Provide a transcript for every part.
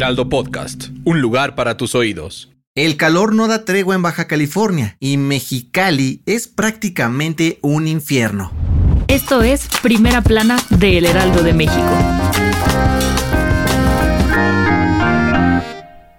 Heraldo Podcast, un lugar para tus oídos. El calor no da tregua en Baja California y Mexicali es prácticamente un infierno. Esto es Primera Plana de El Heraldo de México.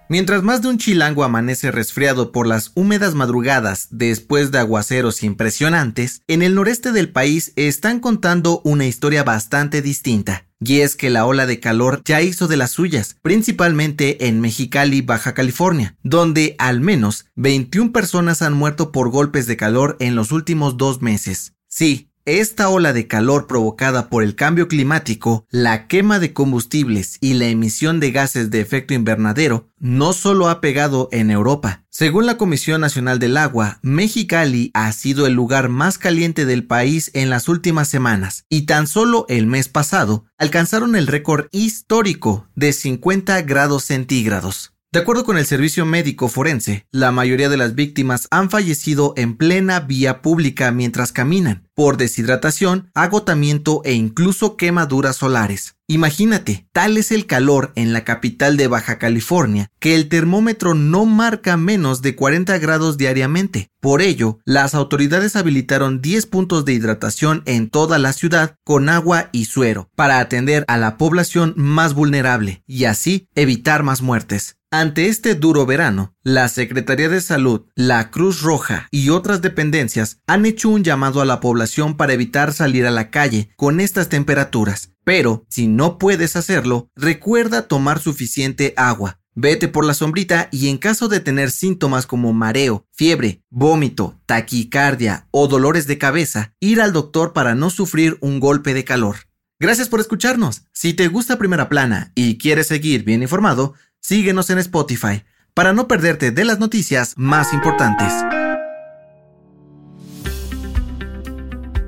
Mientras más de un chilango amanece resfriado por las húmedas madrugadas después de aguaceros impresionantes, en el noreste del país están contando una historia bastante distinta. Y es que la ola de calor ya hizo de las suyas, principalmente en Mexicali, Baja California, donde al menos 21 personas han muerto por golpes de calor en los últimos dos meses. Sí, esta ola de calor provocada por el cambio climático, la quema de combustibles y la emisión de gases de efecto invernadero no solo ha pegado en Europa. Según la Comisión Nacional del Agua, Mexicali ha sido el lugar más caliente del país en las últimas semanas y tan solo el mes pasado alcanzaron el récord histórico de 50 grados centígrados. De acuerdo con el Servicio Médico Forense, la mayoría de las víctimas han fallecido en plena vía pública mientras caminan, por deshidratación, agotamiento e incluso quemaduras solares. Imagínate, tal es el calor en la capital de Baja California que el termómetro no marca menos de 40 grados diariamente. Por ello, las autoridades habilitaron 10 puntos de hidratación en toda la ciudad con agua y suero para atender a la población más vulnerable y así evitar más muertes. Ante este duro verano, la Secretaría de Salud, la Cruz Roja y otras dependencias han hecho un llamado a la población para evitar salir a la calle con estas temperaturas. Pero, si no puedes hacerlo, recuerda tomar suficiente agua. Vete por la sombrita y en caso de tener síntomas como mareo, fiebre, vómito, taquicardia o dolores de cabeza, ir al doctor para no sufrir un golpe de calor. Gracias por escucharnos. Si te gusta Primera Plana y quieres seguir bien informado, síguenos en Spotify para no perderte de las noticias más importantes.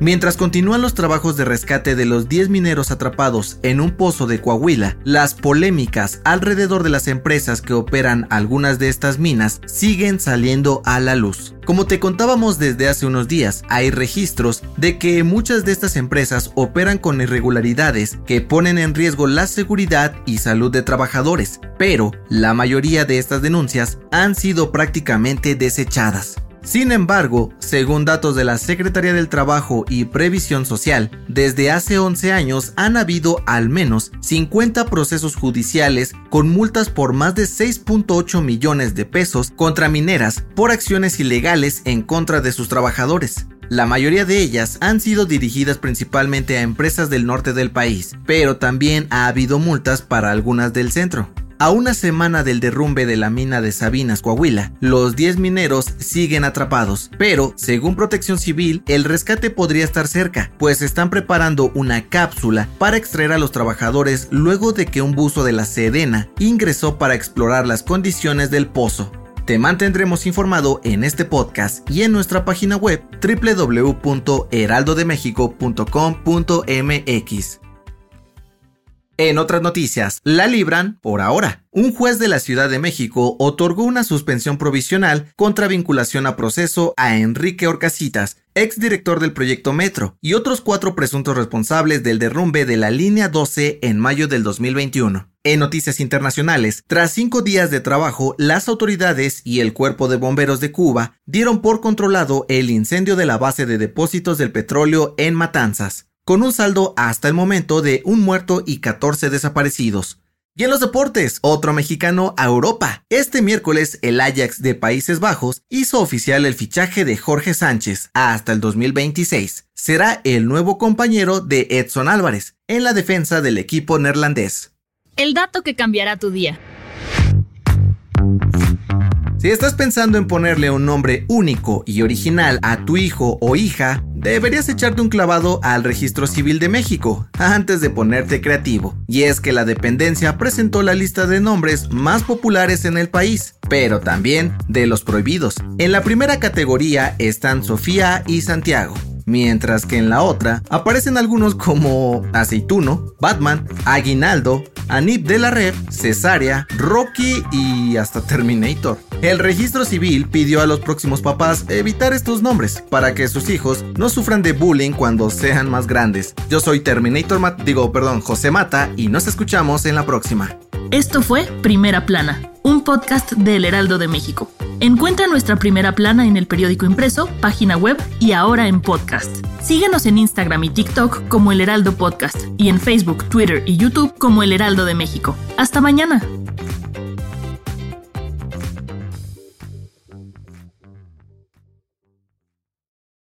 Mientras continúan los trabajos de rescate de los 10 mineros atrapados en un pozo de Coahuila, las polémicas alrededor de las empresas que operan algunas de estas minas siguen saliendo a la luz. Como te contábamos desde hace unos días, hay registros de que muchas de estas empresas operan con irregularidades que ponen en riesgo la seguridad y salud de trabajadores, pero la mayoría de estas denuncias han sido prácticamente desechadas. Sin embargo, según datos de la Secretaría del Trabajo y Previsión Social, desde hace 11 años han habido al menos 50 procesos judiciales con multas por más de 6.8 millones de pesos contra mineras por acciones ilegales en contra de sus trabajadores. La mayoría de ellas han sido dirigidas principalmente a empresas del norte del país, pero también ha habido multas para algunas del centro. A una semana del derrumbe de la mina de Sabinas, Coahuila, los 10 mineros siguen atrapados, pero, según Protección Civil, el rescate podría estar cerca, pues están preparando una cápsula para extraer a los trabajadores luego de que un buzo de la Sedena ingresó para explorar las condiciones del pozo. Te mantendremos informado en este podcast y en nuestra página web www.heraldodemexico.com.mx. En otras noticias, la libran por ahora. Un juez de la Ciudad de México otorgó una suspensión provisional contra vinculación a proceso a Enrique Orcasitas, exdirector del proyecto Metro, y otros cuatro presuntos responsables del derrumbe de la línea 12 en mayo del 2021. En noticias internacionales, tras cinco días de trabajo, las autoridades y el Cuerpo de Bomberos de Cuba dieron por controlado el incendio de la base de depósitos del petróleo en Matanzas con un saldo hasta el momento de un muerto y 14 desaparecidos. Y en los deportes, otro mexicano a Europa. Este miércoles, el Ajax de Países Bajos hizo oficial el fichaje de Jorge Sánchez hasta el 2026. Será el nuevo compañero de Edson Álvarez en la defensa del equipo neerlandés. El dato que cambiará tu día. Si estás pensando en ponerle un nombre único y original a tu hijo o hija, deberías echarte un clavado al Registro Civil de México antes de ponerte creativo. Y es que la dependencia presentó la lista de nombres más populares en el país, pero también de los prohibidos. En la primera categoría están Sofía y Santiago mientras que en la otra aparecen algunos como Aceituno, Batman, Aguinaldo, Anip de la Red, Cesárea, Rocky y hasta Terminator. El registro civil pidió a los próximos papás evitar estos nombres para que sus hijos no sufran de bullying cuando sean más grandes. Yo soy Terminator, digo, perdón, José Mata y nos escuchamos en la próxima. Esto fue Primera Plana, un podcast del Heraldo de México. Encuentra nuestra primera plana en el periódico impreso, página web y ahora en podcast. Síguenos en Instagram y TikTok como El Heraldo Podcast y en Facebook, Twitter y YouTube como El Heraldo de México. Hasta mañana.